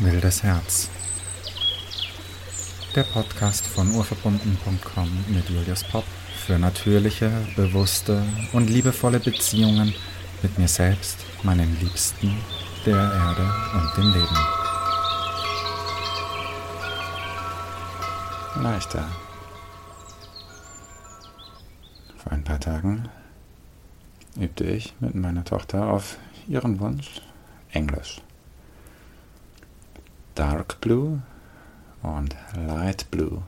Wildes Herz. Der Podcast von urverbunden.com mit Julius Popp für natürliche, bewusste und liebevolle Beziehungen mit mir selbst, meinen Liebsten, der Erde und dem Leben. Leichter. Vor ein paar Tagen übte ich mit meiner Tochter auf ihren Wunsch Englisch. Dark Blue und Light Blue.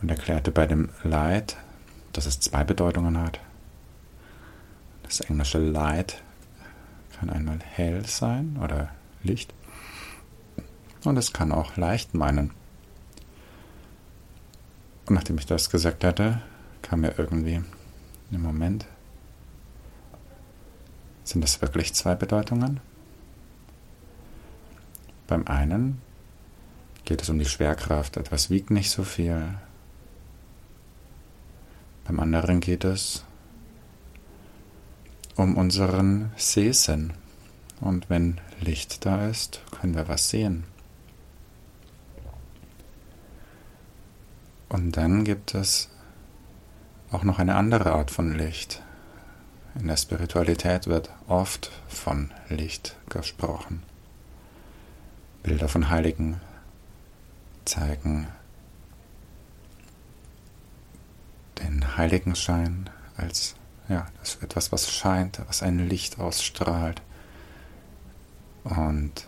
Und erklärte bei dem Light, dass es zwei Bedeutungen hat. Das englische Light kann einmal hell sein oder Licht. Und es kann auch leicht meinen. Und nachdem ich das gesagt hatte, kam mir irgendwie im Moment, sind das wirklich zwei Bedeutungen? Beim einen geht es um die Schwerkraft, etwas wiegt nicht so viel. Beim anderen geht es um unseren Sehsinn. Und wenn Licht da ist, können wir was sehen. Und dann gibt es auch noch eine andere Art von Licht. In der Spiritualität wird oft von Licht gesprochen. Bilder von Heiligen zeigen den Heiligenschein als ja, etwas, was scheint, was ein Licht ausstrahlt. Und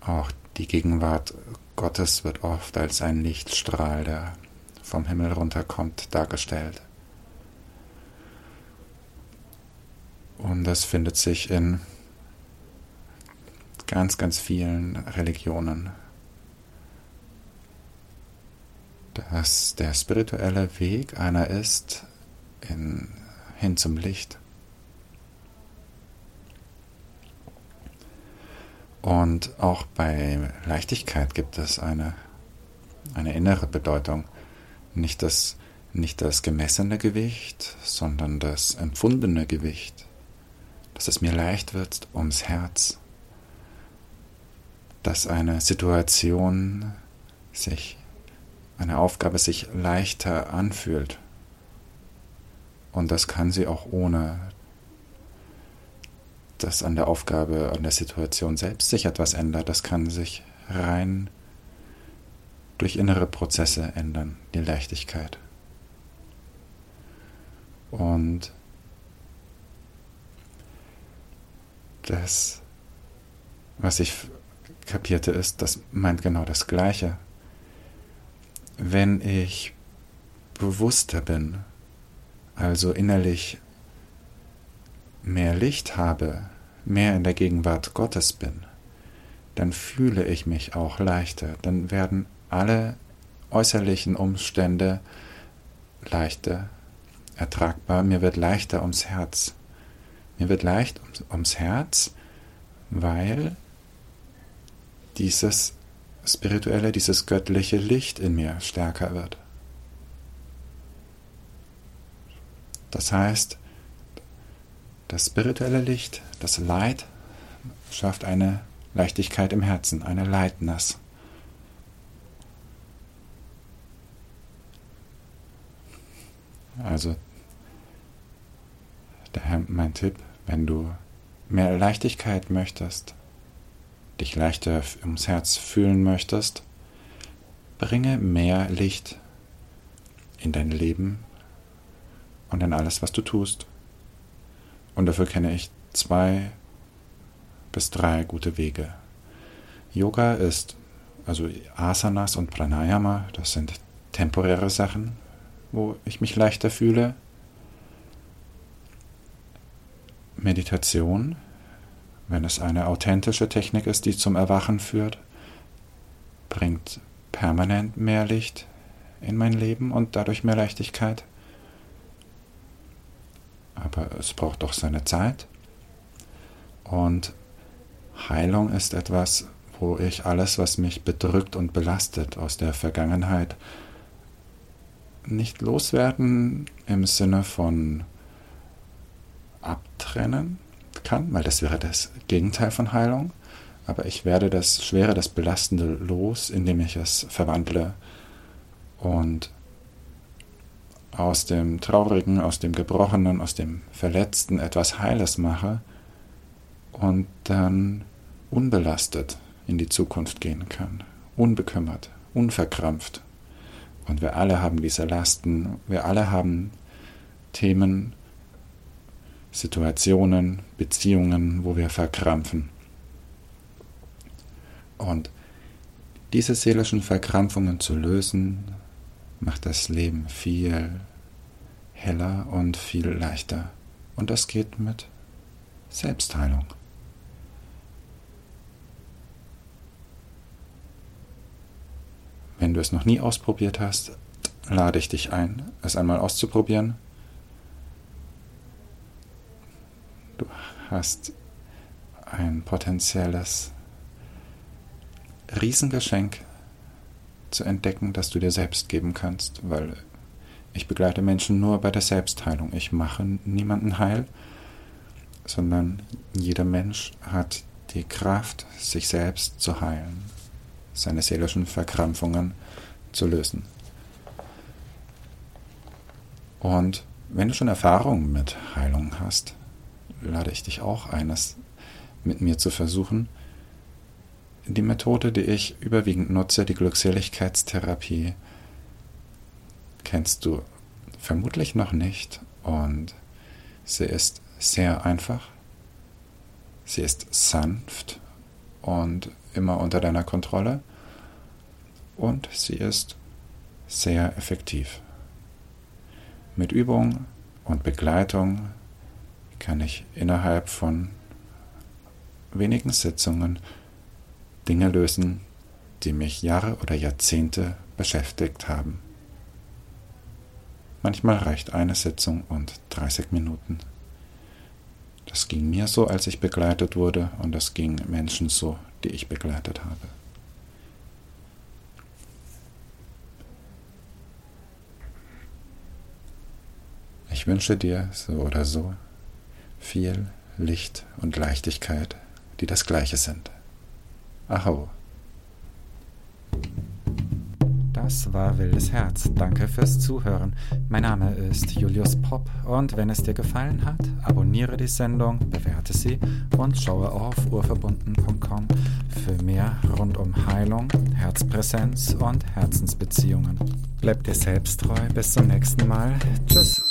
auch die Gegenwart Gottes wird oft als ein Lichtstrahl, der vom Himmel runterkommt, dargestellt. Und das findet sich in ganz, ganz vielen Religionen, dass der spirituelle Weg einer ist in, hin zum Licht. Und auch bei Leichtigkeit gibt es eine, eine innere Bedeutung. Nicht das, nicht das gemessene Gewicht, sondern das empfundene Gewicht. Dass es mir leicht wird ums Herz dass eine Situation sich, eine Aufgabe sich leichter anfühlt. Und das kann sie auch ohne, dass an der Aufgabe, an der Situation selbst sich etwas ändert. Das kann sich rein durch innere Prozesse ändern, die Leichtigkeit. Und das, was ich kapierte ist, das meint genau das Gleiche. Wenn ich bewusster bin, also innerlich mehr Licht habe, mehr in der Gegenwart Gottes bin, dann fühle ich mich auch leichter, dann werden alle äußerlichen Umstände leichter, ertragbar, mir wird leichter ums Herz. Mir wird leicht ums Herz, weil dieses spirituelle, dieses göttliche Licht in mir stärker wird. Das heißt, das spirituelle Licht, das Light, schafft eine Leichtigkeit im Herzen, eine Lightness. Also, daher mein Tipp, wenn du mehr Leichtigkeit möchtest, dich leichter ums Herz fühlen möchtest, bringe mehr Licht in dein Leben und in alles, was du tust. Und dafür kenne ich zwei bis drei gute Wege. Yoga ist, also Asanas und Pranayama, das sind temporäre Sachen, wo ich mich leichter fühle. Meditation wenn es eine authentische Technik ist, die zum Erwachen führt, bringt permanent mehr Licht in mein Leben und dadurch mehr Leichtigkeit. Aber es braucht doch seine Zeit. Und Heilung ist etwas, wo ich alles, was mich bedrückt und belastet aus der Vergangenheit, nicht loswerden im Sinne von abtrennen, kann, weil das wäre das Gegenteil von Heilung. Aber ich werde das Schwere, das Belastende los, indem ich es verwandle und aus dem Traurigen, aus dem Gebrochenen, aus dem Verletzten etwas Heiles mache und dann unbelastet in die Zukunft gehen kann, unbekümmert, unverkrampft. Und wir alle haben diese Lasten, wir alle haben Themen, Situationen, Beziehungen, wo wir verkrampfen. Und diese seelischen Verkrampfungen zu lösen, macht das Leben viel heller und viel leichter. Und das geht mit Selbstheilung. Wenn du es noch nie ausprobiert hast, lade ich dich ein, es einmal auszuprobieren. Du hast ein potenzielles Riesengeschenk zu entdecken, das du dir selbst geben kannst, weil ich begleite Menschen nur bei der Selbstheilung. Ich mache niemanden heil, sondern jeder Mensch hat die Kraft, sich selbst zu heilen, seine seelischen Verkrampfungen zu lösen. Und wenn du schon Erfahrungen mit Heilung hast, lade ich dich auch eines mit mir zu versuchen, die Methode, die ich überwiegend nutze, die Glückseligkeitstherapie, kennst du vermutlich noch nicht. Und sie ist sehr einfach, sie ist sanft und immer unter deiner Kontrolle. Und sie ist sehr effektiv. Mit Übung und Begleitung kann ich innerhalb von wenigen Sitzungen Dinge lösen, die mich Jahre oder Jahrzehnte beschäftigt haben. Manchmal reicht eine Sitzung und 30 Minuten. Das ging mir so, als ich begleitet wurde, und das ging Menschen so, die ich begleitet habe. Ich wünsche dir so oder so viel Licht und Leichtigkeit, die das gleiche sind. Aho. Das war Wildes Herz. Danke fürs Zuhören. Mein Name ist Julius Popp und wenn es dir gefallen hat, abonniere die Sendung, bewerte sie und schaue auf urverbunden.com für mehr rund um Heilung, Herzpräsenz und Herzensbeziehungen. Bleib dir selbst treu. Bis zum nächsten Mal. Tschüss.